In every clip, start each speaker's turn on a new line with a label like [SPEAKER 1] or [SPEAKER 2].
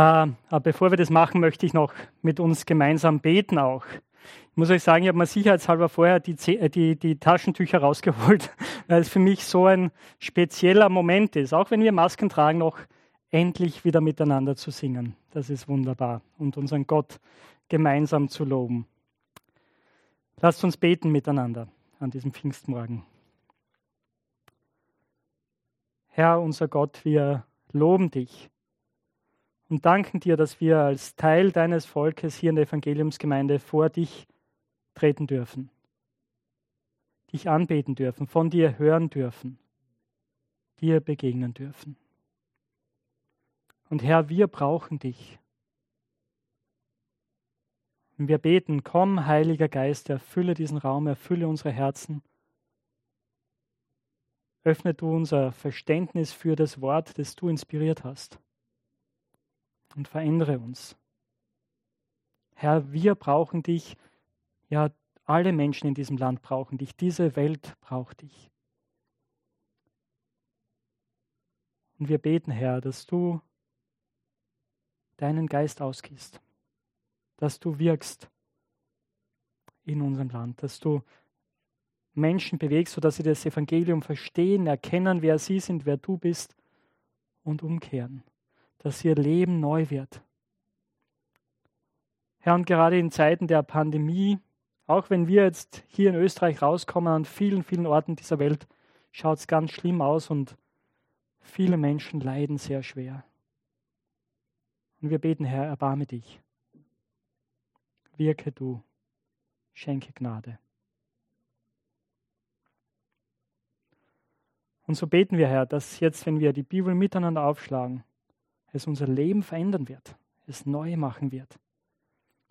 [SPEAKER 1] aber bevor wir das machen, möchte ich noch mit uns gemeinsam beten auch. Ich muss euch sagen, ich habe mir sicherheitshalber vorher die, die, die Taschentücher rausgeholt, weil es für mich so ein spezieller Moment ist. Auch wenn wir Masken tragen, noch endlich wieder miteinander zu singen. Das ist wunderbar. Und unseren Gott gemeinsam zu loben. Lasst uns beten miteinander an diesem Pfingstmorgen. Herr, unser Gott, wir loben dich und danken dir, dass wir als Teil deines Volkes hier in der Evangeliumsgemeinde vor dich treten dürfen, dich anbeten dürfen, von dir hören dürfen, dir begegnen dürfen. Und Herr, wir brauchen dich. Und wir beten, komm, Heiliger Geist, erfülle diesen Raum, erfülle unsere Herzen. Öffne du unser Verständnis für das Wort, das du inspiriert hast. Und verändere uns. Herr, wir brauchen dich. Ja, alle Menschen in diesem Land brauchen dich. Diese Welt braucht dich. Und wir beten, Herr, dass du deinen Geist ausgießt, dass du wirkst in unserem Land, dass du Menschen bewegst, sodass sie das Evangelium verstehen, erkennen, wer sie sind, wer du bist und umkehren, dass ihr Leben neu wird. Herr, und gerade in Zeiten der Pandemie, auch wenn wir jetzt hier in Österreich rauskommen, an vielen, vielen Orten dieser Welt, schaut es ganz schlimm aus und viele Menschen leiden sehr schwer. Und wir beten, Herr, erbarme dich. Wirke du, schenke Gnade. Und so beten wir, Herr, dass jetzt, wenn wir die Bibel miteinander aufschlagen, es unser Leben verändern wird, es neu machen wird.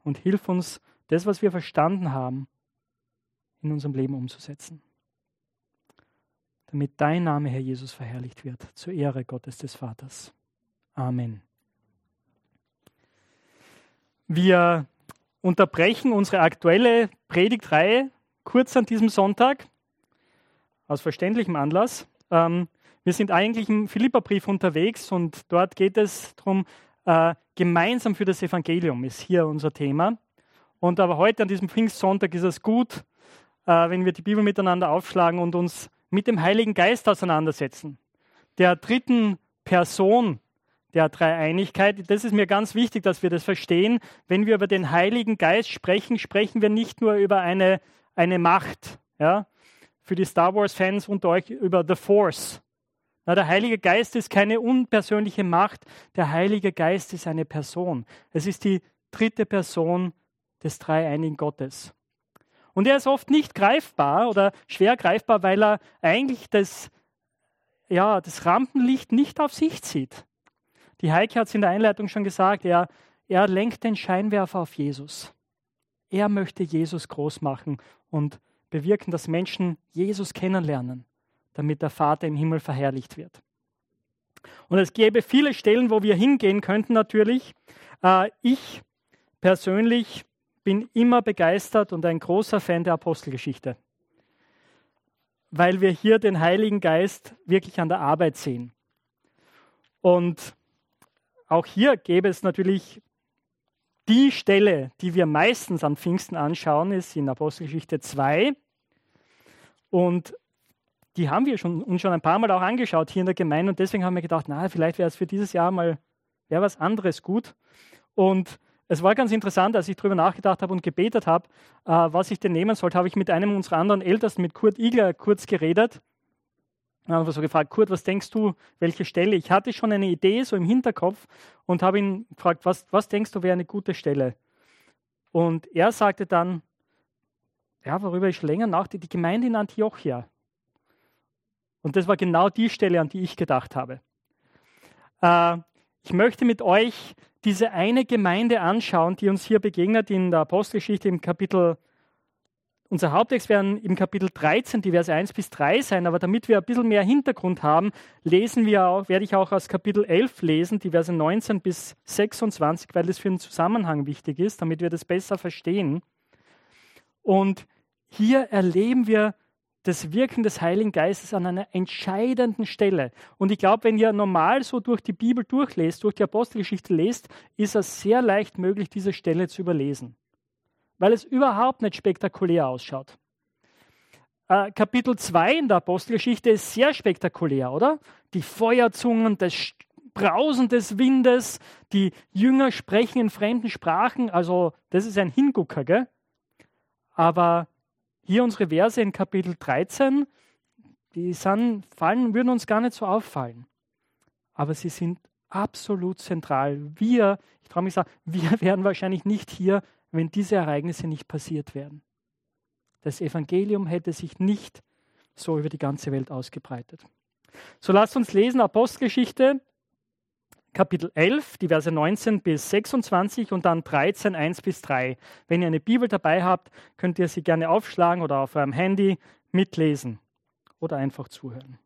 [SPEAKER 1] Und hilf uns, das, was wir verstanden haben, in unserem Leben umzusetzen. Damit dein Name, Herr Jesus, verherrlicht wird, zur Ehre Gottes des Vaters. Amen. Wir unterbrechen unsere aktuelle Predigtreihe kurz an diesem Sonntag, aus verständlichem Anlass. Ähm, wir sind eigentlich im Philipperbrief unterwegs und dort geht es darum, äh, gemeinsam für das Evangelium ist hier unser Thema. Und aber heute an diesem Pfingstsonntag ist es gut, äh, wenn wir die Bibel miteinander aufschlagen und uns mit dem Heiligen Geist auseinandersetzen. Der dritten Person der Dreieinigkeit. Das ist mir ganz wichtig, dass wir das verstehen. Wenn wir über den Heiligen Geist sprechen, sprechen wir nicht nur über eine, eine Macht. Ja? Für die Star Wars-Fans unter euch über The Force. Na, der Heilige Geist ist keine unpersönliche Macht. Der Heilige Geist ist eine Person. Es ist die dritte Person des dreieinigen Gottes. Und er ist oft nicht greifbar oder schwer greifbar, weil er eigentlich das, ja, das Rampenlicht nicht auf sich zieht. Die Heike hat es in der Einleitung schon gesagt, er, er lenkt den Scheinwerfer auf Jesus. Er möchte Jesus groß machen und bewirken, dass Menschen Jesus kennenlernen, damit der Vater im Himmel verherrlicht wird. Und es gäbe viele Stellen, wo wir hingehen könnten natürlich. Äh, ich persönlich bin immer begeistert und ein großer Fan der Apostelgeschichte, weil wir hier den Heiligen Geist wirklich an der Arbeit sehen. Und auch hier gäbe es natürlich die Stelle, die wir meistens an Pfingsten anschauen, ist in Apostelgeschichte 2. Und die haben wir schon, uns schon ein paar Mal auch angeschaut hier in der Gemeinde. Und deswegen haben wir gedacht, na, vielleicht wäre es für dieses Jahr mal wäre was anderes gut. Und es war ganz interessant, als ich darüber nachgedacht habe und gebetet habe, äh, was ich denn nehmen sollte, habe ich mit einem unserer anderen Ältesten, mit Kurt Igler, kurz geredet. Dann haben wir so gefragt, Kurt, was denkst du, welche Stelle? Ich hatte schon eine Idee so im Hinterkopf und habe ihn gefragt, was, was denkst du wäre eine gute Stelle? Und er sagte dann, ja, worüber ich länger nachdenke, die Gemeinde in Antiochia. Und das war genau die Stelle, an die ich gedacht habe. Äh, ich möchte mit euch diese eine Gemeinde anschauen, die uns hier begegnet in der Apostelgeschichte im Kapitel unser Haupttext werden im Kapitel 13 die Verse 1 bis 3 sein, aber damit wir ein bisschen mehr Hintergrund haben, lesen wir auch, werde ich auch aus Kapitel 11 lesen, die Verse 19 bis 26, weil das für den Zusammenhang wichtig ist, damit wir das besser verstehen. Und hier erleben wir das Wirken des Heiligen Geistes an einer entscheidenden Stelle. Und ich glaube, wenn ihr normal so durch die Bibel durchlest, durch die Apostelgeschichte lest, ist es sehr leicht möglich, diese Stelle zu überlesen, weil es überhaupt nicht spektakulär ausschaut. Äh, Kapitel 2 in der Apostelgeschichte ist sehr spektakulär, oder? Die Feuerzungen, das Brausen des Windes, die Jünger sprechen in fremden Sprachen, also das ist ein Hingucker, gell? Aber hier unsere Verse in Kapitel 13, die sind, fallen, würden uns gar nicht so auffallen. Aber sie sind absolut zentral. Wir, ich traue mich sagen, wir wären wahrscheinlich nicht hier, wenn diese Ereignisse nicht passiert wären. Das Evangelium hätte sich nicht so über die ganze Welt ausgebreitet. So lasst uns lesen Apostelgeschichte Kapitel 11, die Verse 19 bis 26 und dann 13, 1 bis 3. Wenn ihr eine Bibel dabei habt, könnt ihr sie gerne aufschlagen oder auf eurem Handy mitlesen oder einfach zuhören.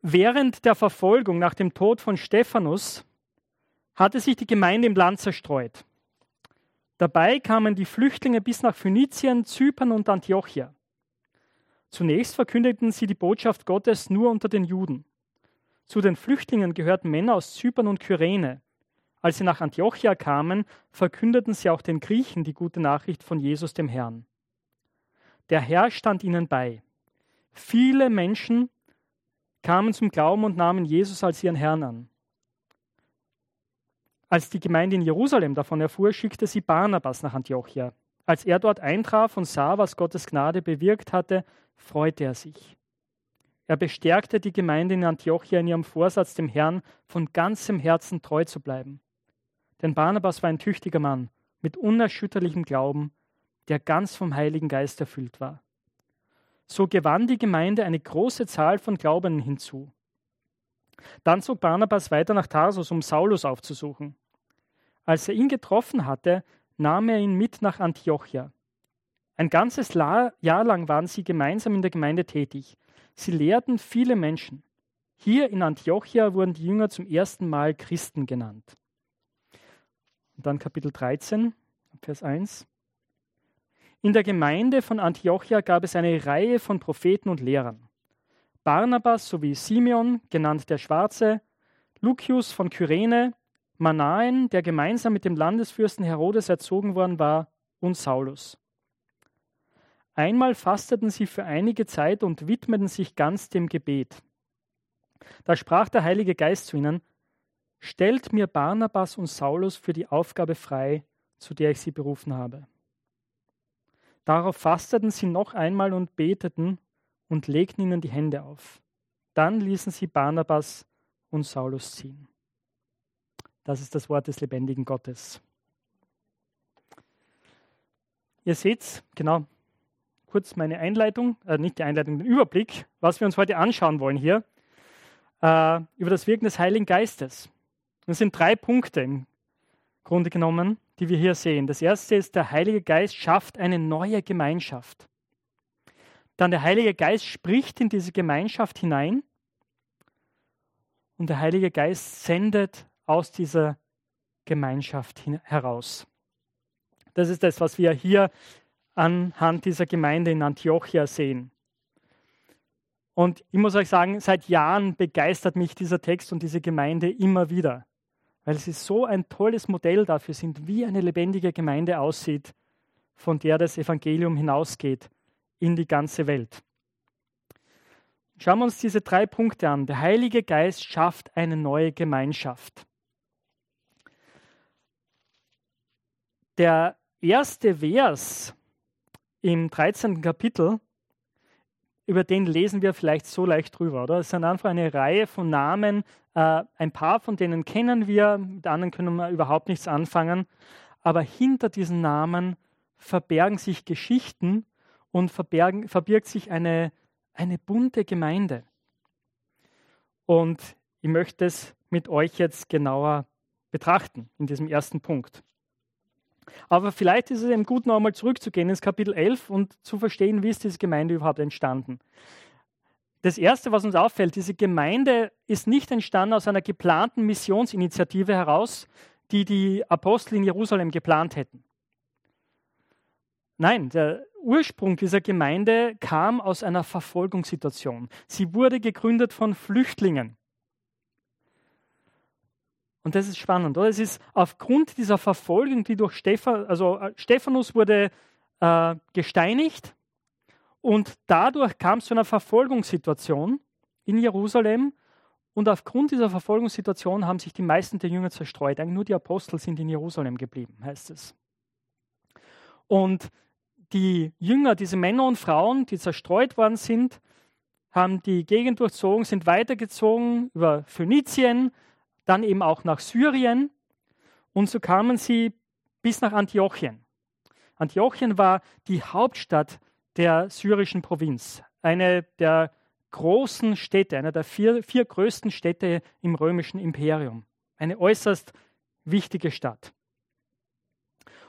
[SPEAKER 1] Während der Verfolgung nach dem Tod von Stephanus hatte sich die Gemeinde im Land zerstreut. Dabei kamen die Flüchtlinge bis nach Phönizien, Zypern und Antiochia. Zunächst verkündeten sie die Botschaft Gottes nur unter den Juden. Zu den Flüchtlingen gehörten Männer aus Zypern und Kyrene. Als sie nach Antiochia kamen, verkündeten sie auch den Griechen die gute Nachricht von Jesus dem Herrn. Der Herr stand ihnen bei. Viele Menschen kamen zum Glauben und nahmen Jesus als ihren Herrn an. Als die Gemeinde in Jerusalem davon erfuhr, schickte sie Barnabas nach Antiochia. Als er dort eintraf und sah, was Gottes Gnade bewirkt hatte, freute er sich. Er bestärkte die Gemeinde in Antiochia in ihrem Vorsatz, dem Herrn von ganzem Herzen treu zu bleiben. Denn Barnabas war ein tüchtiger Mann mit unerschütterlichem Glauben, der ganz vom Heiligen Geist erfüllt war. So gewann die Gemeinde eine große Zahl von Glaubenden hinzu. Dann zog Barnabas weiter nach Tarsus, um Saulus aufzusuchen. Als er ihn getroffen hatte, nahm er ihn mit nach Antiochia. Ein ganzes Jahr lang waren sie gemeinsam in der Gemeinde tätig. Sie lehrten viele Menschen. Hier in Antiochia wurden die Jünger zum ersten Mal Christen genannt. Und dann Kapitel 13, Vers 1. In der Gemeinde von Antiochia gab es eine Reihe von Propheten und Lehrern. Barnabas sowie Simeon, genannt der Schwarze, Lucius von Kyrene, Manaen, der gemeinsam mit dem Landesfürsten Herodes erzogen worden war, und Saulus. Einmal fasteten sie für einige Zeit und widmeten sich ganz dem Gebet. Da sprach der Heilige Geist zu ihnen, Stellt mir Barnabas und Saulus für die Aufgabe frei, zu der ich sie berufen habe. Darauf fasteten sie noch einmal und beteten und legten ihnen die Hände auf. Dann ließen sie Barnabas und Saulus ziehen. Das ist das Wort des lebendigen Gottes. Ihr seht, genau, kurz meine Einleitung, äh, nicht die Einleitung, den Überblick, was wir uns heute anschauen wollen hier, äh, über das Wirken des Heiligen Geistes. Es sind drei Punkte im Grunde genommen, die wir hier sehen. Das erste ist, der Heilige Geist schafft eine neue Gemeinschaft. Dann der Heilige Geist spricht in diese Gemeinschaft hinein und der Heilige Geist sendet aus dieser Gemeinschaft heraus. Das ist das, was wir hier anhand dieser Gemeinde in Antiochia sehen. Und ich muss euch sagen, seit Jahren begeistert mich dieser Text und diese Gemeinde immer wieder, weil sie so ein tolles Modell dafür sind, wie eine lebendige Gemeinde aussieht, von der das Evangelium hinausgeht in die ganze Welt. Schauen wir uns diese drei Punkte an. Der Heilige Geist schafft eine neue Gemeinschaft. Der erste Vers im 13. Kapitel, über den lesen wir vielleicht so leicht drüber, oder? Es sind einfach eine Reihe von Namen, äh, ein paar von denen kennen wir, mit anderen können wir überhaupt nichts anfangen, aber hinter diesen Namen verbergen sich Geschichten und verbergen, verbirgt sich eine, eine bunte Gemeinde. Und ich möchte es mit euch jetzt genauer betrachten in diesem ersten Punkt. Aber vielleicht ist es eben gut, noch einmal zurückzugehen ins Kapitel 11 und zu verstehen, wie ist diese Gemeinde überhaupt entstanden. Das Erste, was uns auffällt, diese Gemeinde ist nicht entstanden aus einer geplanten Missionsinitiative heraus, die die Apostel in Jerusalem geplant hätten. Nein, der, Ursprung dieser Gemeinde kam aus einer Verfolgungssituation. Sie wurde gegründet von Flüchtlingen. Und das ist spannend, oder? Es ist aufgrund dieser Verfolgung, die durch Stephan, also äh, Stephanus wurde äh, gesteinigt und dadurch kam es zu einer Verfolgungssituation in Jerusalem. Und aufgrund dieser Verfolgungssituation haben sich die meisten der Jünger zerstreut. Eigentlich nur die Apostel sind in Jerusalem geblieben, heißt es. Und die Jünger, diese Männer und Frauen, die zerstreut worden sind, haben die Gegend durchzogen, sind weitergezogen über Phönizien, dann eben auch nach Syrien und so kamen sie bis nach Antiochien. Antiochien war die Hauptstadt der syrischen Provinz, eine der großen Städte, eine der vier, vier größten Städte im römischen Imperium, eine äußerst wichtige Stadt.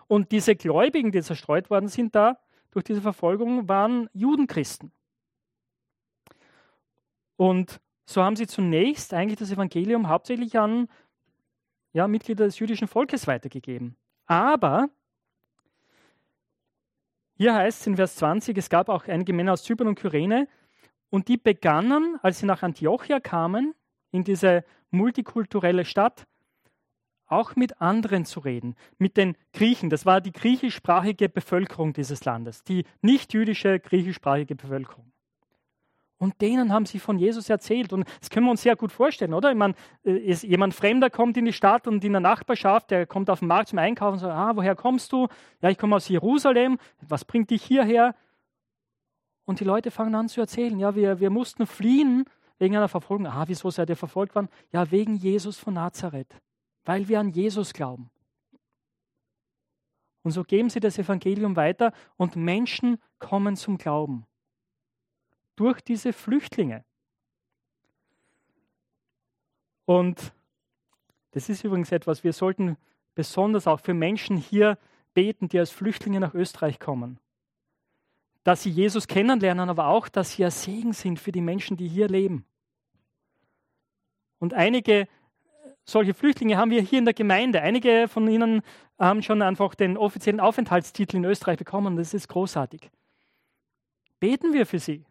[SPEAKER 1] Und diese Gläubigen, die zerstreut worden sind da durch diese Verfolgung, waren Judenchristen. Und so haben sie zunächst eigentlich das Evangelium hauptsächlich an ja, Mitglieder des jüdischen Volkes weitergegeben. Aber hier heißt es in Vers 20, es gab auch einige Männer aus Zypern und Kyrene und die begannen, als sie nach Antiochia kamen, in diese multikulturelle Stadt, auch mit anderen zu reden, mit den Griechen. Das war die griechischsprachige Bevölkerung dieses Landes, die nicht jüdische griechischsprachige Bevölkerung. Und denen haben sie von Jesus erzählt. Und das können wir uns sehr gut vorstellen, oder? Ich meine, äh, jemand Fremder kommt in die Stadt und in der Nachbarschaft, der kommt auf den Markt zum Einkaufen und sagt, ah, woher kommst du? Ja, ich komme aus Jerusalem. Was bringt dich hierher? Und die Leute fangen an zu erzählen, ja, wir, wir mussten fliehen wegen einer Verfolgung. Ah, wieso seid ihr verfolgt worden? Ja, wegen Jesus von Nazareth, weil wir an Jesus glauben. Und so geben sie das Evangelium weiter und Menschen kommen zum Glauben durch diese Flüchtlinge. Und das ist übrigens etwas, wir sollten besonders auch für Menschen hier beten, die als Flüchtlinge nach Österreich kommen. Dass sie Jesus kennenlernen, aber auch, dass sie ein Segen sind für die Menschen, die hier leben. Und einige solche Flüchtlinge haben wir hier in der Gemeinde. Einige von ihnen haben schon einfach den offiziellen Aufenthaltstitel in Österreich bekommen. Das ist großartig. Beten wir für sie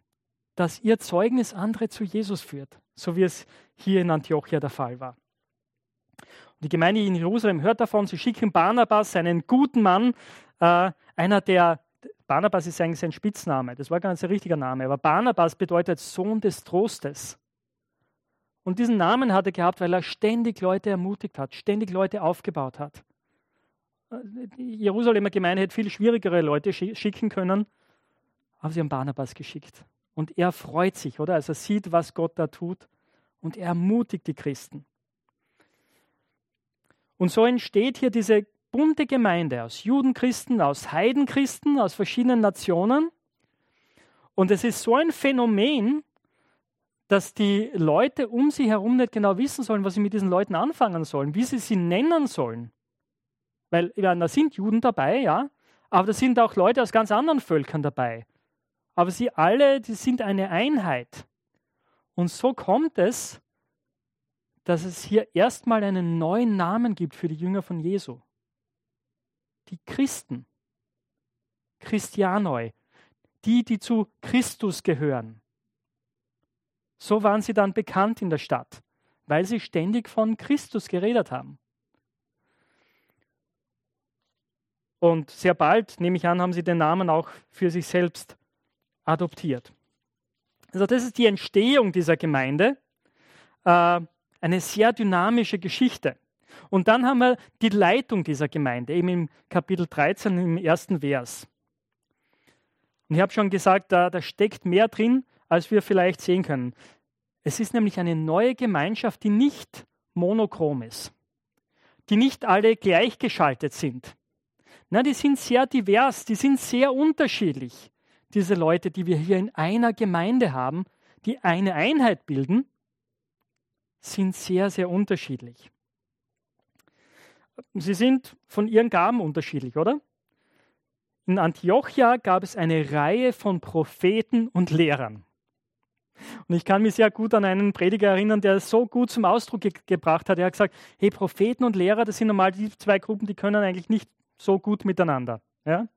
[SPEAKER 1] dass ihr Zeugnis andere zu Jesus führt, so wie es hier in Antiochia der Fall war. Und die Gemeinde in Jerusalem hört davon, sie schicken Barnabas, einen guten Mann, äh, einer der, Barnabas ist eigentlich sein Spitzname, das war gar nicht sein richtiger Name, aber Barnabas bedeutet Sohn des Trostes. Und diesen Namen hat er gehabt, weil er ständig Leute ermutigt hat, ständig Leute aufgebaut hat. Die Jerusalemer Gemeinde hätte viel schwierigere Leute schicken können, aber sie haben Barnabas geschickt. Und er freut sich, oder? Also er sieht, was Gott da tut und er ermutigt die Christen. Und so entsteht hier diese bunte Gemeinde aus Judenchristen, aus Heidenchristen, aus verschiedenen Nationen. Und es ist so ein Phänomen, dass die Leute um sie herum nicht genau wissen sollen, was sie mit diesen Leuten anfangen sollen, wie sie sie nennen sollen. Weil ja, da sind Juden dabei, ja, aber da sind auch Leute aus ganz anderen Völkern dabei aber sie alle, die sind eine Einheit. Und so kommt es, dass es hier erstmal einen neuen Namen gibt für die Jünger von Jesu. Die Christen. Christianoi. Die, die zu Christus gehören. So waren sie dann bekannt in der Stadt, weil sie ständig von Christus geredet haben. Und sehr bald, nehme ich an, haben sie den Namen auch für sich selbst adoptiert. Also das ist die Entstehung dieser Gemeinde, äh, eine sehr dynamische Geschichte. Und dann haben wir die Leitung dieser Gemeinde, eben im Kapitel 13, im ersten Vers. Und ich habe schon gesagt, da, da steckt mehr drin, als wir vielleicht sehen können. Es ist nämlich eine neue Gemeinschaft, die nicht monochrom ist, die nicht alle gleichgeschaltet sind. Nein, die sind sehr divers, die sind sehr unterschiedlich diese Leute, die wir hier in einer Gemeinde haben, die eine Einheit bilden, sind sehr, sehr unterschiedlich. Sie sind von ihren Gaben unterschiedlich, oder? In Antiochia gab es eine Reihe von Propheten und Lehrern. Und ich kann mich sehr gut an einen Prediger erinnern, der es so gut zum Ausdruck ge gebracht hat. Er hat gesagt, hey, Propheten und Lehrer, das sind normal die zwei Gruppen, die können eigentlich nicht so gut miteinander. Ja?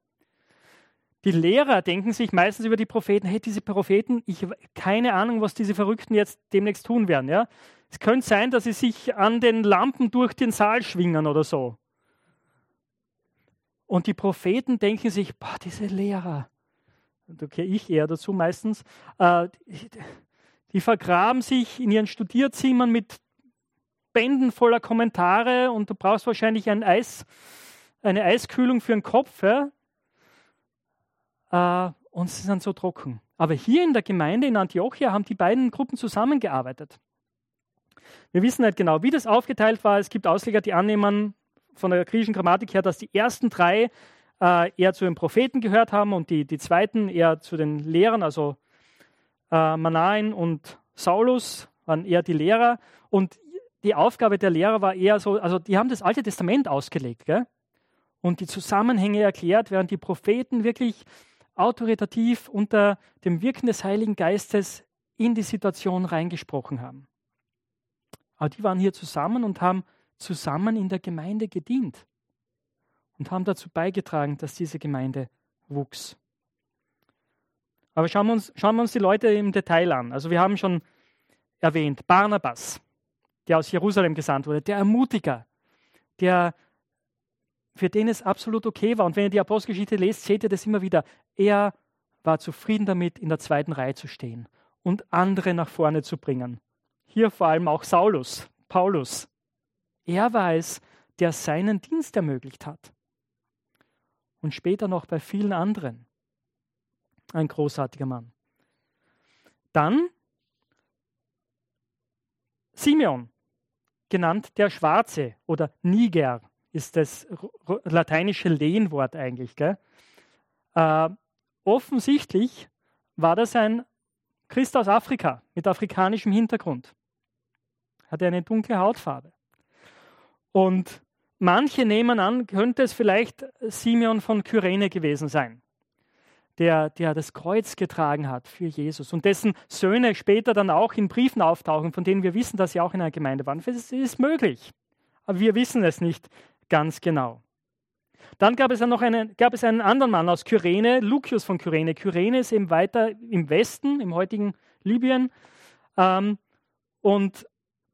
[SPEAKER 1] Die Lehrer denken sich meistens über die Propheten, hey, diese Propheten, ich habe keine Ahnung, was diese Verrückten jetzt demnächst tun werden. Ja? Es könnte sein, dass sie sich an den Lampen durch den Saal schwingen oder so. Und die Propheten denken sich, boah, diese Lehrer, da gehöre ich eher dazu meistens, äh, die vergraben sich in ihren Studierzimmern mit Bänden voller Kommentare und du brauchst wahrscheinlich ein Eis, eine Eiskühlung für den Kopf. Ja? Äh, und sie sind so trocken. Aber hier in der Gemeinde in Antiochia haben die beiden Gruppen zusammengearbeitet. Wir wissen nicht genau, wie das aufgeteilt war. Es gibt Ausleger, die annehmen von der griechischen Grammatik her, dass die ersten drei äh, eher zu den Propheten gehört haben und die, die zweiten eher zu den Lehrern, also äh, Manain und Saulus waren eher die Lehrer. Und die Aufgabe der Lehrer war eher so, also die haben das Alte Testament ausgelegt gell? und die Zusammenhänge erklärt, während die Propheten wirklich autoritativ unter dem Wirken des Heiligen Geistes in die Situation reingesprochen haben. Aber die waren hier zusammen und haben zusammen in der Gemeinde gedient und haben dazu beigetragen, dass diese Gemeinde wuchs. Aber schauen wir, uns, schauen wir uns die Leute im Detail an. Also wir haben schon erwähnt, Barnabas, der aus Jerusalem gesandt wurde, der Ermutiger, der für den es absolut okay war. Und wenn ihr die Apostelgeschichte lest, seht ihr das immer wieder. Er war zufrieden damit, in der zweiten Reihe zu stehen und andere nach vorne zu bringen. Hier vor allem auch Saulus, Paulus. Er war es, der seinen Dienst ermöglicht hat. Und später noch bei vielen anderen. Ein großartiger Mann. Dann Simeon, genannt der Schwarze oder Niger, ist das lateinische Lehnwort eigentlich. Äh, offensichtlich war das ein Christ aus Afrika mit afrikanischem Hintergrund. Hatte eine dunkle Hautfarbe. Und manche nehmen an, könnte es vielleicht Simeon von Kyrene gewesen sein der, der das Kreuz getragen hat für Jesus und dessen Söhne später dann auch in Briefen auftauchen, von denen wir wissen, dass sie auch in einer Gemeinde waren. Es ist möglich, aber wir wissen es nicht ganz genau. Dann gab es dann noch einen, gab es einen anderen Mann aus Kyrene, Lucius von Kyrene. Kyrene ist eben weiter im Westen, im heutigen Libyen. Ähm, und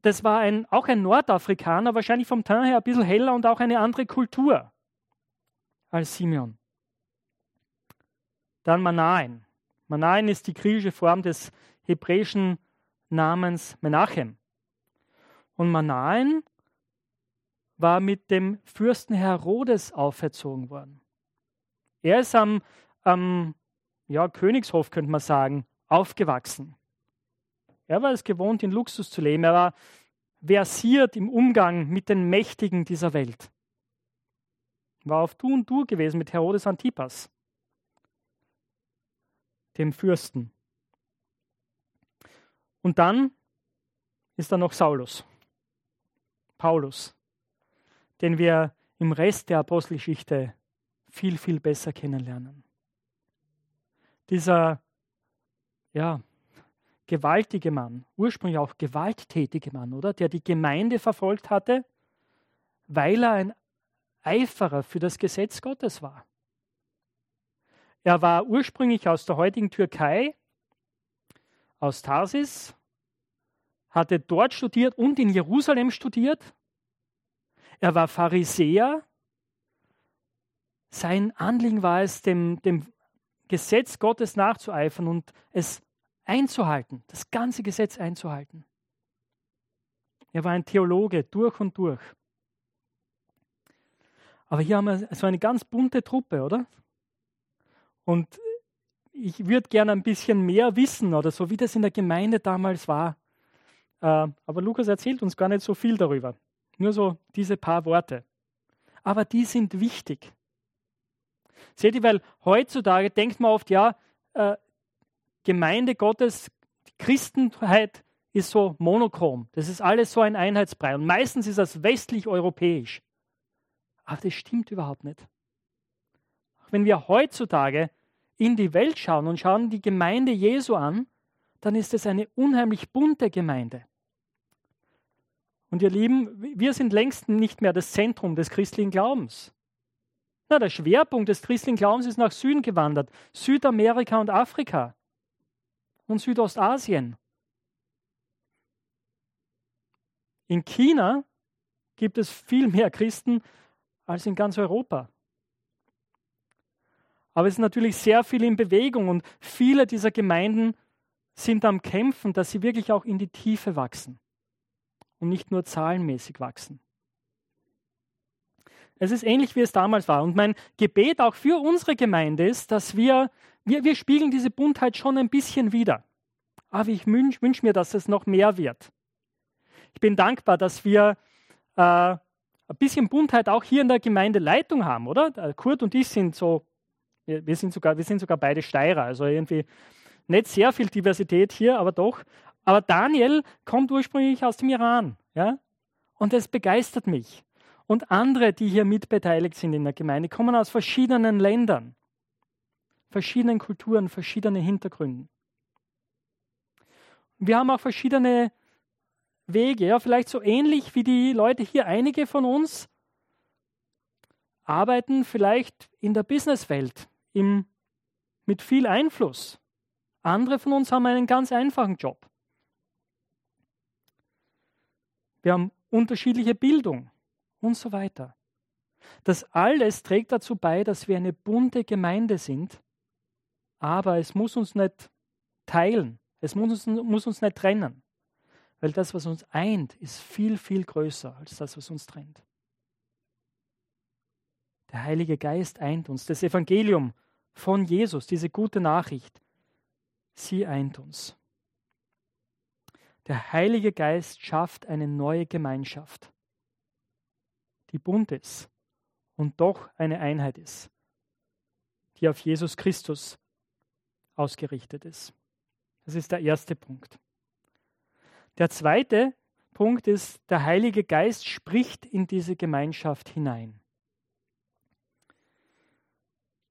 [SPEAKER 1] das war ein, auch ein Nordafrikaner, wahrscheinlich vom Teint her ein bisschen heller und auch eine andere Kultur als Simeon. Dann Manain. Manain ist die griechische Form des hebräischen Namens Menachem. Und Manain war mit dem Fürsten Herodes auferzogen worden. Er ist am, am ja, Königshof, könnte man sagen, aufgewachsen. Er war es gewohnt, in Luxus zu leben. Er war versiert im Umgang mit den Mächtigen dieser Welt. War auf Du und Du gewesen mit Herodes Antipas dem Fürsten. Und dann ist da noch Saulus, Paulus, den wir im Rest der Apostelgeschichte viel, viel besser kennenlernen. Dieser, ja, gewaltige Mann, ursprünglich auch gewalttätige Mann, oder? Der die Gemeinde verfolgt hatte, weil er ein Eiferer für das Gesetz Gottes war. Er war ursprünglich aus der heutigen Türkei, aus Tarsis, hatte dort studiert und in Jerusalem studiert. Er war Pharisäer. Sein Anliegen war es, dem, dem Gesetz Gottes nachzueifern und es einzuhalten, das ganze Gesetz einzuhalten. Er war ein Theologe durch und durch. Aber hier haben wir so eine ganz bunte Truppe, oder? Und ich würde gerne ein bisschen mehr wissen oder so, wie das in der Gemeinde damals war. Äh, aber Lukas erzählt uns gar nicht so viel darüber. Nur so diese paar Worte. Aber die sind wichtig. Seht ihr, weil heutzutage denkt man oft, ja, äh, Gemeinde Gottes, Christenheit ist so monochrom. Das ist alles so ein Einheitsbrei. Und meistens ist das westlich-europäisch. Aber das stimmt überhaupt nicht. Wenn wir heutzutage in die Welt schauen und schauen die Gemeinde Jesu an, dann ist es eine unheimlich bunte Gemeinde. Und ihr Lieben, wir sind längst nicht mehr das Zentrum des christlichen Glaubens. Na, der Schwerpunkt des christlichen Glaubens ist nach Süden gewandert. Südamerika und Afrika und Südostasien. In China gibt es viel mehr Christen als in ganz Europa. Aber es ist natürlich sehr viel in Bewegung und viele dieser Gemeinden sind am Kämpfen, dass sie wirklich auch in die Tiefe wachsen und nicht nur zahlenmäßig wachsen. Es ist ähnlich, wie es damals war. Und mein Gebet auch für unsere Gemeinde ist, dass wir, wir, wir spiegeln diese Buntheit schon ein bisschen wieder. Aber ich wünsche wünsch mir, dass es noch mehr wird. Ich bin dankbar, dass wir äh, ein bisschen Buntheit auch hier in der Gemeindeleitung haben, oder? Kurt und ich sind so, wir, sind sogar, wir sind sogar beide Steirer, also irgendwie nicht sehr viel Diversität hier, aber doch. Aber Daniel kommt ursprünglich aus dem Iran, ja? Und es begeistert mich. Und andere, die hier mitbeteiligt sind in der Gemeinde, kommen aus verschiedenen Ländern, verschiedenen Kulturen, verschiedenen Hintergründen. Wir haben auch verschiedene Wege, ja, vielleicht so ähnlich wie die Leute hier, einige von uns arbeiten vielleicht in der Businesswelt im, mit viel Einfluss. Andere von uns haben einen ganz einfachen Job. Wir haben unterschiedliche Bildung und so weiter. Das alles trägt dazu bei, dass wir eine bunte Gemeinde sind, aber es muss uns nicht teilen, es muss uns, muss uns nicht trennen. Weil das, was uns eint, ist viel, viel größer als das, was uns trennt. Der Heilige Geist eint uns. Das Evangelium von Jesus, diese gute Nachricht, sie eint uns. Der Heilige Geist schafft eine neue Gemeinschaft, die bunt ist und doch eine Einheit ist, die auf Jesus Christus ausgerichtet ist. Das ist der erste Punkt. Der zweite Punkt ist, der Heilige Geist spricht in diese Gemeinschaft hinein.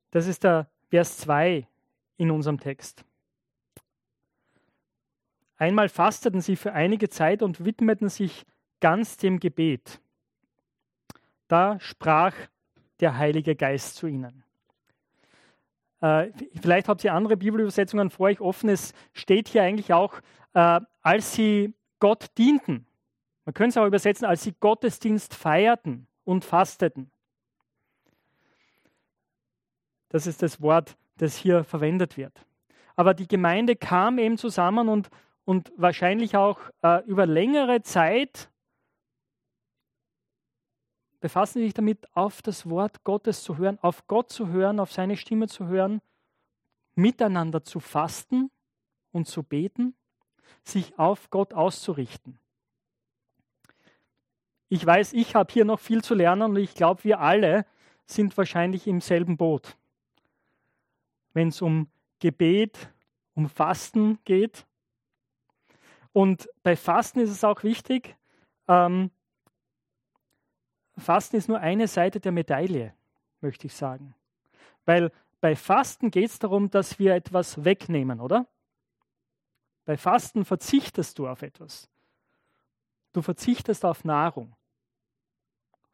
[SPEAKER 1] Das ist der Vers 2 in unserem Text. Einmal fasteten sie für einige Zeit und widmeten sich ganz dem Gebet. Da sprach der Heilige Geist zu ihnen. Äh, vielleicht habt ihr andere Bibelübersetzungen vor euch offen. Es steht hier eigentlich auch, äh, als sie Gott dienten. Man könnte es auch übersetzen, als sie Gottesdienst feierten und fasteten. Das ist das Wort, das hier verwendet wird. Aber die Gemeinde kam eben zusammen und, und wahrscheinlich auch äh, über längere Zeit befassen sie sich damit, auf das Wort Gottes zu hören, auf Gott zu hören, auf seine Stimme zu hören, miteinander zu fasten und zu beten sich auf Gott auszurichten. Ich weiß, ich habe hier noch viel zu lernen und ich glaube, wir alle sind wahrscheinlich im selben Boot. Wenn es um Gebet, um Fasten geht. Und bei Fasten ist es auch wichtig, ähm, Fasten ist nur eine Seite der Medaille, möchte ich sagen. Weil bei Fasten geht es darum, dass wir etwas wegnehmen, oder? Bei Fasten verzichtest du auf etwas. Du verzichtest auf Nahrung.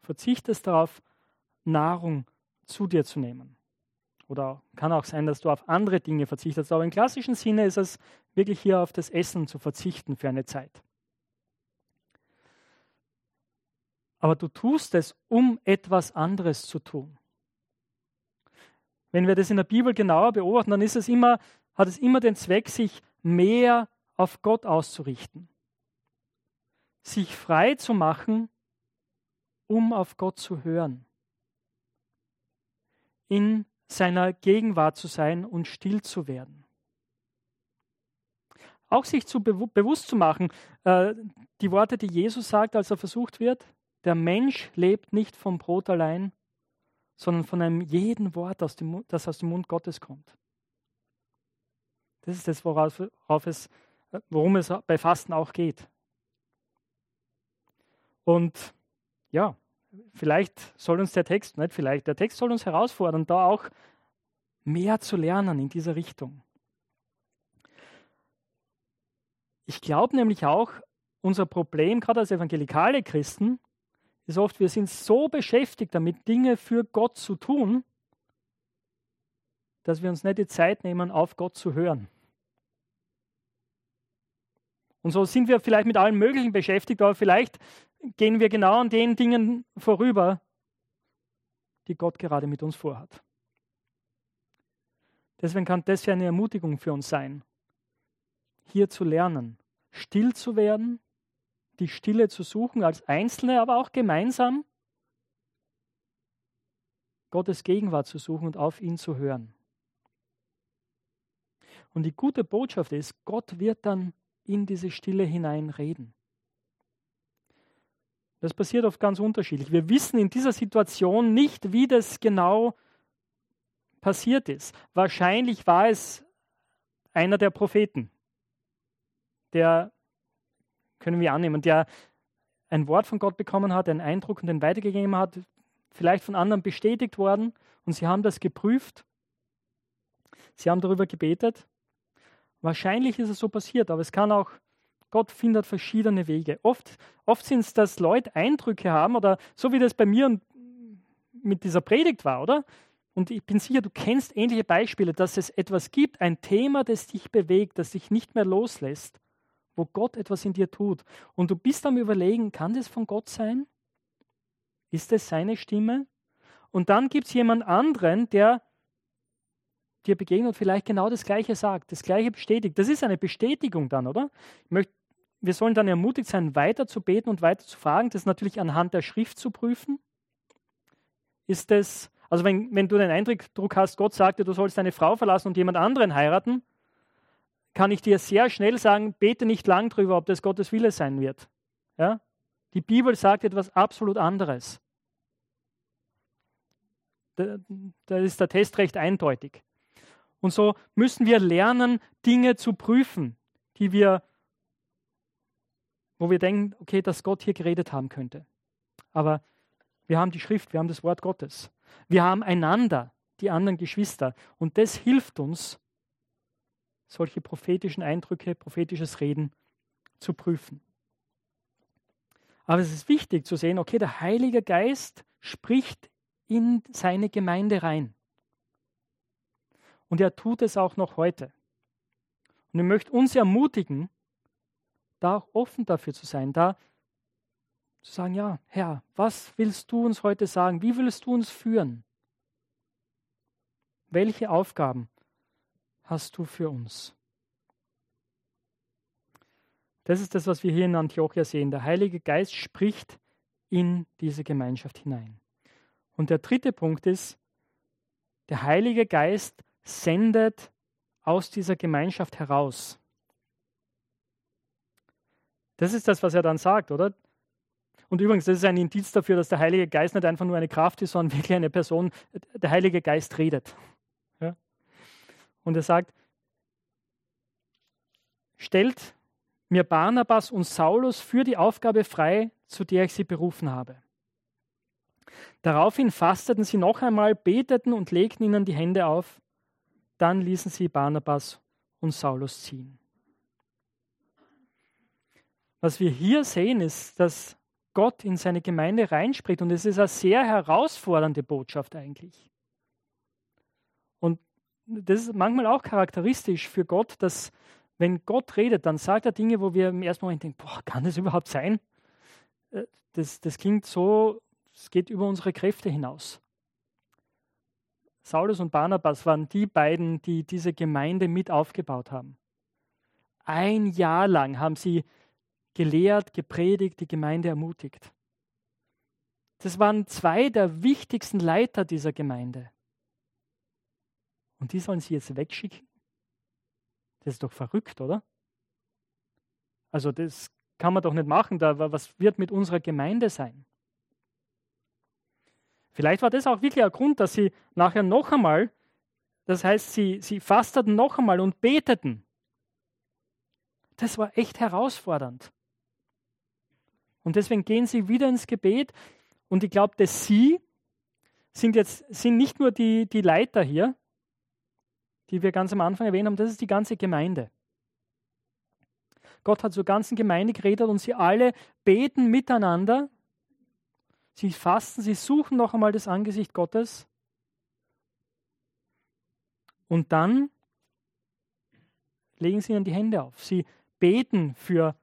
[SPEAKER 1] Verzichtest darauf, Nahrung zu dir zu nehmen. Oder kann auch sein, dass du auf andere Dinge verzichtest. Aber im klassischen Sinne ist es wirklich hier auf das Essen zu verzichten für eine Zeit. Aber du tust es, um etwas anderes zu tun. Wenn wir das in der Bibel genauer beobachten, dann ist es immer, hat es immer den Zweck, sich mehr auf Gott auszurichten, sich frei zu machen, um auf Gott zu hören, in seiner Gegenwart zu sein und still zu werden. Auch sich zu bewu bewusst zu machen, äh, die Worte, die Jesus sagt, als er versucht wird, der Mensch lebt nicht vom Brot allein, sondern von einem jeden Wort, aus dem, das aus dem Mund Gottes kommt. Das ist das, worauf, worauf es, worum es bei Fasten auch geht. Und ja, vielleicht soll uns der Text, nicht vielleicht, der Text soll uns herausfordern, da auch mehr zu lernen in dieser Richtung. Ich glaube nämlich auch, unser Problem, gerade als evangelikale Christen, ist oft, wir sind so beschäftigt damit, Dinge für Gott zu tun, dass wir uns nicht die Zeit nehmen, auf Gott zu hören. Und so sind wir vielleicht mit allem Möglichen beschäftigt, aber vielleicht gehen wir genau an den Dingen vorüber, die Gott gerade mit uns vorhat. Deswegen kann das ja eine Ermutigung für uns sein, hier zu lernen, still zu werden, die Stille zu suchen, als Einzelne, aber auch gemeinsam, Gottes Gegenwart zu suchen und auf ihn zu hören. Und die gute Botschaft ist, Gott wird dann in diese Stille hinein reden. Das passiert oft ganz unterschiedlich. Wir wissen in dieser Situation nicht, wie das genau passiert ist. Wahrscheinlich war es einer der Propheten, der, können wir annehmen, der ein Wort von Gott bekommen hat, einen Eindruck und den weitergegeben hat, vielleicht von anderen bestätigt worden und sie haben das geprüft. Sie haben darüber gebetet Wahrscheinlich ist es so passiert, aber es kann auch, Gott findet verschiedene Wege. Oft, oft sind es, dass Leute Eindrücke haben oder so wie das bei mir mit dieser Predigt war, oder? Und ich bin sicher, du kennst ähnliche Beispiele, dass es etwas gibt, ein Thema, das dich bewegt, das dich nicht mehr loslässt, wo Gott etwas in dir tut. Und du bist am Überlegen, kann das von Gott sein? Ist es seine Stimme? Und dann gibt es jemand anderen, der dir begegnet und vielleicht genau das Gleiche sagt, das Gleiche bestätigt. Das ist eine Bestätigung dann, oder? Möchte, wir sollen dann ermutigt sein, weiter zu beten und weiter zu fragen. Das natürlich anhand der Schrift zu prüfen. Ist das, also wenn, wenn du den Eindruck hast, Gott sagte, du sollst deine Frau verlassen und jemand anderen heiraten, kann ich dir sehr schnell sagen, bete nicht lang drüber, ob das Gottes Wille sein wird. Ja? Die Bibel sagt etwas absolut anderes. Da, ist der Test recht eindeutig. Und so müssen wir lernen, Dinge zu prüfen, die wir, wo wir denken, okay, dass Gott hier geredet haben könnte. Aber wir haben die Schrift, wir haben das Wort Gottes. Wir haben einander, die anderen Geschwister. Und das hilft uns, solche prophetischen Eindrücke, prophetisches Reden zu prüfen. Aber es ist wichtig zu sehen, okay, der Heilige Geist spricht in seine Gemeinde rein. Und er tut es auch noch heute. Und ich möchte uns ermutigen, da auch offen dafür zu sein, da zu sagen, ja, Herr, was willst du uns heute sagen? Wie willst du uns führen? Welche Aufgaben hast du für uns? Das ist das, was wir hier in Antiochia sehen. Der Heilige Geist spricht in diese Gemeinschaft hinein. Und der dritte Punkt ist, der Heilige Geist sendet aus dieser Gemeinschaft heraus. Das ist das, was er dann sagt, oder? Und übrigens, das ist ein Indiz dafür, dass der Heilige Geist nicht einfach nur eine Kraft ist, sondern wirklich eine Person. Der Heilige Geist redet. Und er sagt, stellt mir Barnabas und Saulus für die Aufgabe frei, zu der ich sie berufen habe. Daraufhin fasteten sie noch einmal, beteten und legten ihnen die Hände auf. Dann ließen sie Barnabas und Saulus ziehen. Was wir hier sehen, ist, dass Gott in seine Gemeinde reinspricht und es ist eine sehr herausfordernde Botschaft eigentlich. Und das ist manchmal auch charakteristisch für Gott, dass wenn Gott redet, dann sagt er Dinge, wo wir im ersten Moment denken, boah, kann das überhaupt sein? Äh, das, das klingt so, es geht über unsere Kräfte hinaus. Saulus und Barnabas waren die beiden, die diese Gemeinde mit aufgebaut haben. Ein Jahr lang haben sie gelehrt, gepredigt, die Gemeinde ermutigt. Das waren zwei der wichtigsten Leiter dieser Gemeinde. Und die sollen sie jetzt wegschicken? Das ist doch verrückt, oder? Also das kann man doch nicht machen. Da, was wird mit unserer Gemeinde sein? Vielleicht war das auch wirklich ein Grund, dass sie nachher noch einmal, das heißt, sie, sie fasteten noch einmal und beteten. Das war echt herausfordernd. Und deswegen gehen sie wieder ins Gebet. Und ich glaube, dass sie sind jetzt sind nicht nur die, die Leiter hier, die wir ganz am Anfang erwähnt haben, das ist die ganze Gemeinde. Gott hat zur ganzen Gemeinde geredet und sie alle beten miteinander sie fasten, sie suchen noch einmal das Angesicht Gottes. Und dann legen sie ihnen die Hände auf. Sie beten für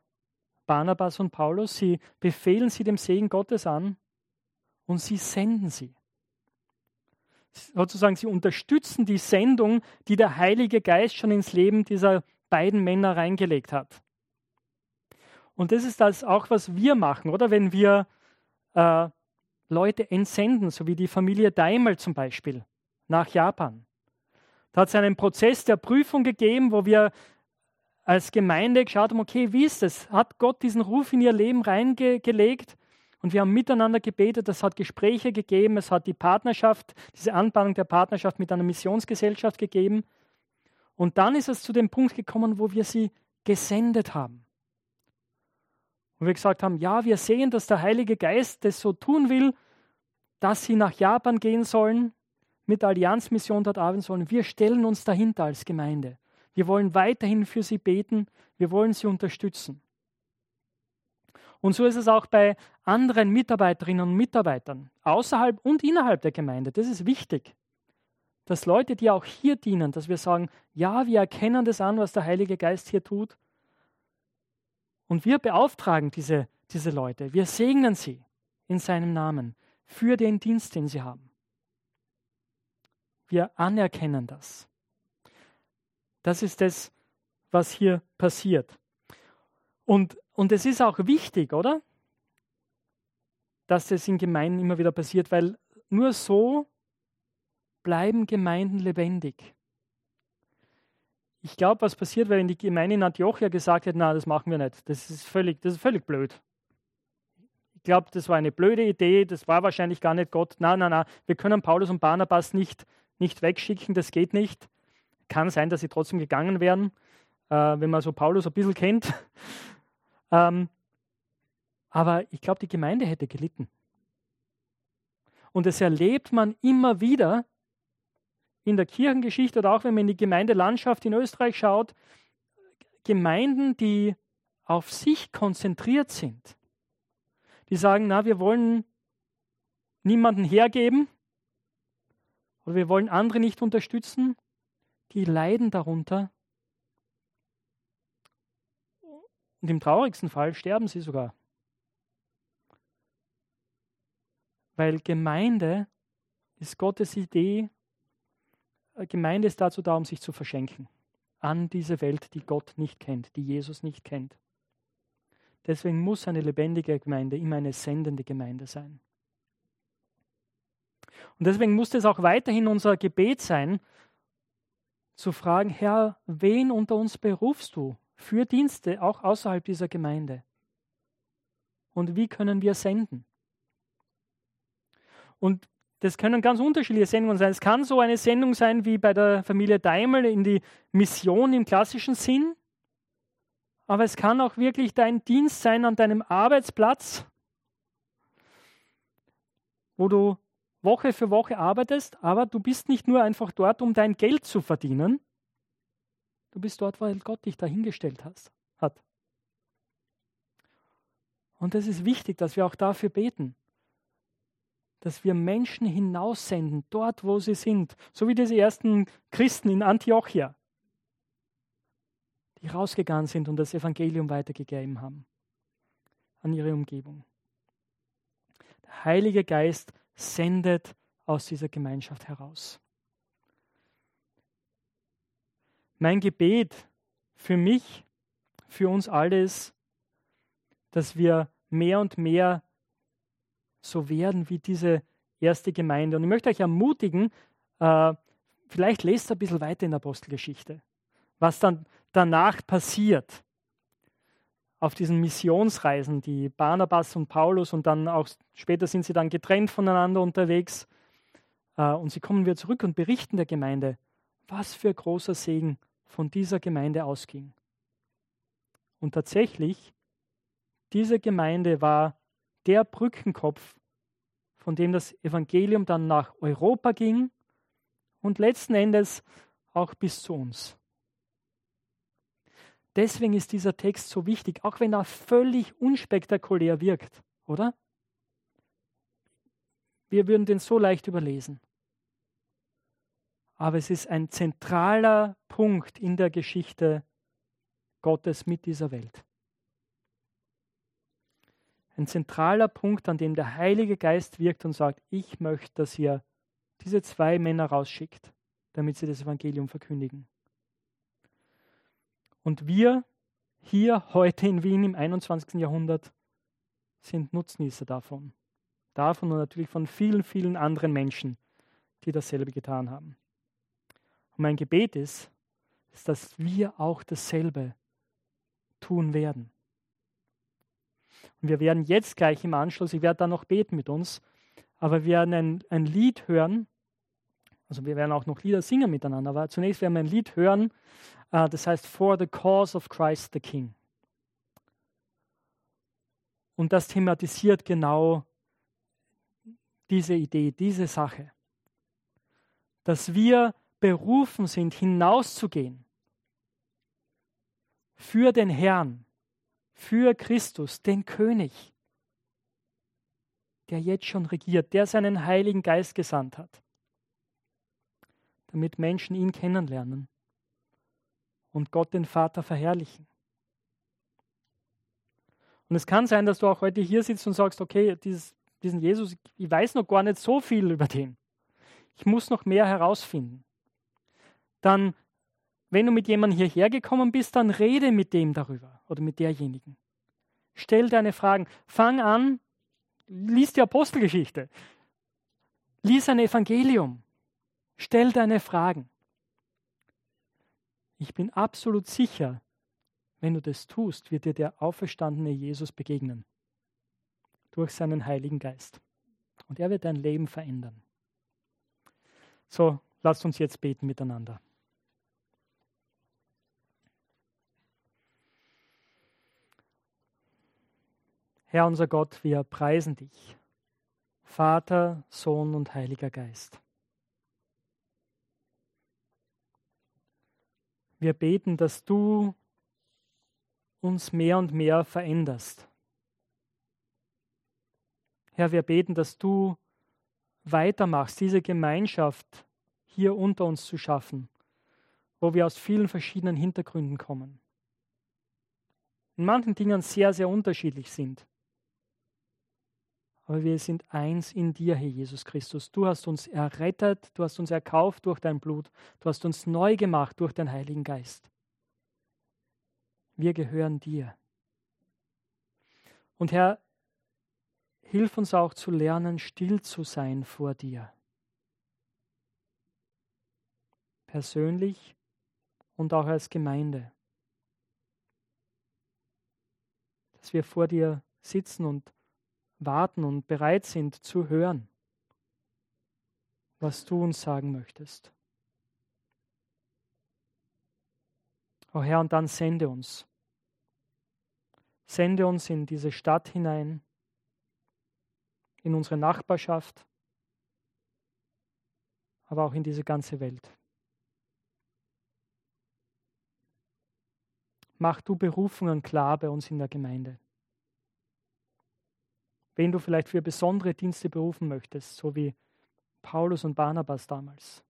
[SPEAKER 1] Barnabas und Paulus, sie befehlen sie dem Segen Gottes an und sie senden sie. Sozusagen, sie unterstützen die Sendung, die der Heilige Geist schon ins Leben dieser beiden Männer reingelegt hat. Und das ist das auch, was wir machen, oder? Wenn wir äh, Leute entsenden, so wie die Familie Daimel zum Beispiel nach Japan. Da hat es einen Prozess der Prüfung gegeben, wo wir als Gemeinde geschaut haben, okay, wie ist es? Hat Gott diesen Ruf in ihr Leben reingelegt? Und wir haben miteinander gebetet, es hat Gespräche gegeben, es hat die Partnerschaft, diese Anbahnung der Partnerschaft mit einer Missionsgesellschaft gegeben. Und dann ist es zu dem Punkt gekommen, wo wir sie gesendet haben. Und wir gesagt haben, ja, wir sehen, dass der Heilige Geist das so tun will, dass sie nach Japan gehen sollen, mit Allianzmission dort arbeiten sollen. Wir stellen uns dahinter als Gemeinde. Wir wollen weiterhin für sie beten. Wir wollen sie unterstützen. Und so ist es auch bei anderen Mitarbeiterinnen und Mitarbeitern, außerhalb und innerhalb der Gemeinde. Das ist wichtig, dass Leute, die auch hier dienen, dass wir sagen, ja, wir erkennen das an, was der Heilige Geist hier tut. Und wir beauftragen diese, diese Leute, wir segnen sie in seinem Namen für den Dienst, den sie haben. Wir anerkennen das. Das ist das, was hier passiert. Und, und es ist auch wichtig, oder? Dass es in Gemeinden immer wieder passiert, weil nur so bleiben Gemeinden lebendig. Ich glaube, was passiert, wenn die Gemeinde in Antiochia gesagt hätte, na, das machen wir nicht. Das ist völlig, das ist völlig blöd. Ich glaube, das war eine blöde Idee, das war wahrscheinlich gar nicht Gott. Nein, nein, nein, wir können Paulus und Barnabas nicht, nicht wegschicken, das geht nicht kann sein, dass sie trotzdem gegangen wären, äh, wenn man so Paulus ein bisschen kennt. Ähm, aber ich glaube, die Gemeinde hätte gelitten. Und das erlebt man immer wieder in der Kirchengeschichte oder auch wenn man in die Gemeindelandschaft in Österreich schaut. Gemeinden, die auf sich konzentriert sind, die sagen, na, wir wollen niemanden hergeben oder wir wollen andere nicht unterstützen, die leiden darunter. Und im traurigsten Fall sterben sie sogar. Weil Gemeinde ist Gottes Idee. Äh, Gemeinde ist dazu da, um sich zu verschenken an diese Welt, die Gott nicht kennt, die Jesus nicht kennt. Deswegen muss eine lebendige Gemeinde immer eine sendende Gemeinde sein. Und deswegen muss es auch weiterhin unser Gebet sein, zu fragen, Herr, wen unter uns berufst du für Dienste, auch außerhalb dieser Gemeinde? Und wie können wir senden? Und das können ganz unterschiedliche Sendungen sein. Es kann so eine Sendung sein wie bei der Familie Daimel in die Mission im klassischen Sinn. Aber es kann auch wirklich dein Dienst sein an deinem Arbeitsplatz, wo du Woche für Woche arbeitest, aber du bist nicht nur einfach dort, um dein Geld zu verdienen. Du bist dort, weil Gott dich dahingestellt hat. Und es ist wichtig, dass wir auch dafür beten, dass wir Menschen hinaussenden, dort, wo sie sind, so wie diese ersten Christen in Antiochia, die rausgegangen sind und das Evangelium weitergegeben haben an ihre Umgebung. Der Heilige Geist sendet aus dieser Gemeinschaft heraus. Mein Gebet für mich, für uns alle ist, dass wir mehr und mehr so werden wie diese erste Gemeinde. Und ich möchte euch ermutigen, äh, vielleicht lest ein bisschen weiter in der Apostelgeschichte, was dann danach passiert auf diesen Missionsreisen, die Barnabas und Paulus und dann auch später sind sie dann getrennt voneinander unterwegs. Äh, und sie kommen wieder zurück und berichten der Gemeinde, was für großer Segen von dieser Gemeinde ausging. Und tatsächlich, diese Gemeinde war der Brückenkopf, von dem das Evangelium dann nach Europa ging und letzten Endes auch bis zu uns. Deswegen ist dieser Text so wichtig, auch wenn er völlig unspektakulär wirkt, oder? wir würden den so leicht überlesen. Aber es ist ein zentraler Punkt in der Geschichte Gottes mit dieser Welt. Ein zentraler Punkt, an dem der Heilige Geist wirkt und sagt, ich möchte, dass ihr diese zwei Männer rausschickt, damit sie das Evangelium verkündigen. Und wir hier heute in Wien im 21. Jahrhundert sind Nutznießer davon. Davon und natürlich von vielen, vielen anderen Menschen, die dasselbe getan haben. Und mein Gebet ist, ist, dass wir auch dasselbe tun werden. Und wir werden jetzt gleich im Anschluss, ich werde da noch beten mit uns, aber wir werden ein, ein Lied hören, also wir werden auch noch Lieder singen miteinander, aber zunächst werden wir ein Lied hören, uh, das heißt For the Cause of Christ the King. Und das thematisiert genau diese Idee, diese Sache, dass wir berufen sind, hinauszugehen für den Herrn, für Christus, den König, der jetzt schon regiert, der seinen Heiligen Geist gesandt hat, damit Menschen ihn kennenlernen und Gott den Vater verherrlichen. Und es kann sein, dass du auch heute hier sitzt und sagst, okay, dieses, diesen Jesus, ich weiß noch gar nicht so viel über den. Ich muss noch mehr herausfinden. Dann wenn du mit jemandem hierher gekommen bist, dann rede mit dem darüber oder mit derjenigen. Stell deine Fragen. Fang an, lies die Apostelgeschichte. Lies ein Evangelium. Stell deine Fragen. Ich bin absolut sicher, wenn du das tust, wird dir der auferstandene Jesus begegnen. Durch seinen Heiligen Geist. Und er wird dein Leben verändern. So, lasst uns jetzt beten miteinander. Herr unser Gott, wir preisen dich, Vater, Sohn und Heiliger Geist. Wir beten, dass du uns mehr und mehr veränderst. Herr, wir beten, dass du weitermachst, diese Gemeinschaft hier unter uns zu schaffen, wo wir aus vielen verschiedenen Hintergründen kommen. In manchen Dingen sehr, sehr unterschiedlich sind aber wir sind eins in dir, Herr Jesus Christus. Du hast uns errettet, du hast uns erkauft durch dein Blut, du hast uns neu gemacht durch den Heiligen Geist. Wir gehören dir. Und Herr, hilf uns auch zu lernen, still zu sein vor dir. Persönlich und auch als Gemeinde. Dass wir vor dir sitzen und warten und bereit sind zu hören, was du uns sagen möchtest. O oh Herr, und dann sende uns. Sende uns in diese Stadt hinein, in unsere Nachbarschaft, aber auch in diese ganze Welt. Mach du Berufungen klar bei uns in der Gemeinde wen du vielleicht für besondere Dienste berufen möchtest, so wie Paulus und Barnabas damals.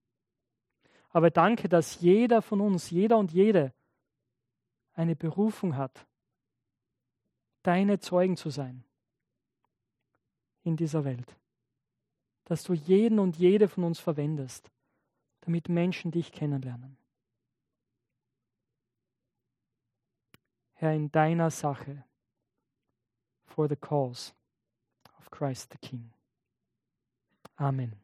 [SPEAKER 1] Aber danke, dass jeder von uns, jeder und jede, eine Berufung hat, deine Zeugen zu sein in dieser Welt. Dass du jeden und jede von uns verwendest, damit Menschen dich kennenlernen. Herr, in deiner Sache, for the cause. Christ the King. Amen.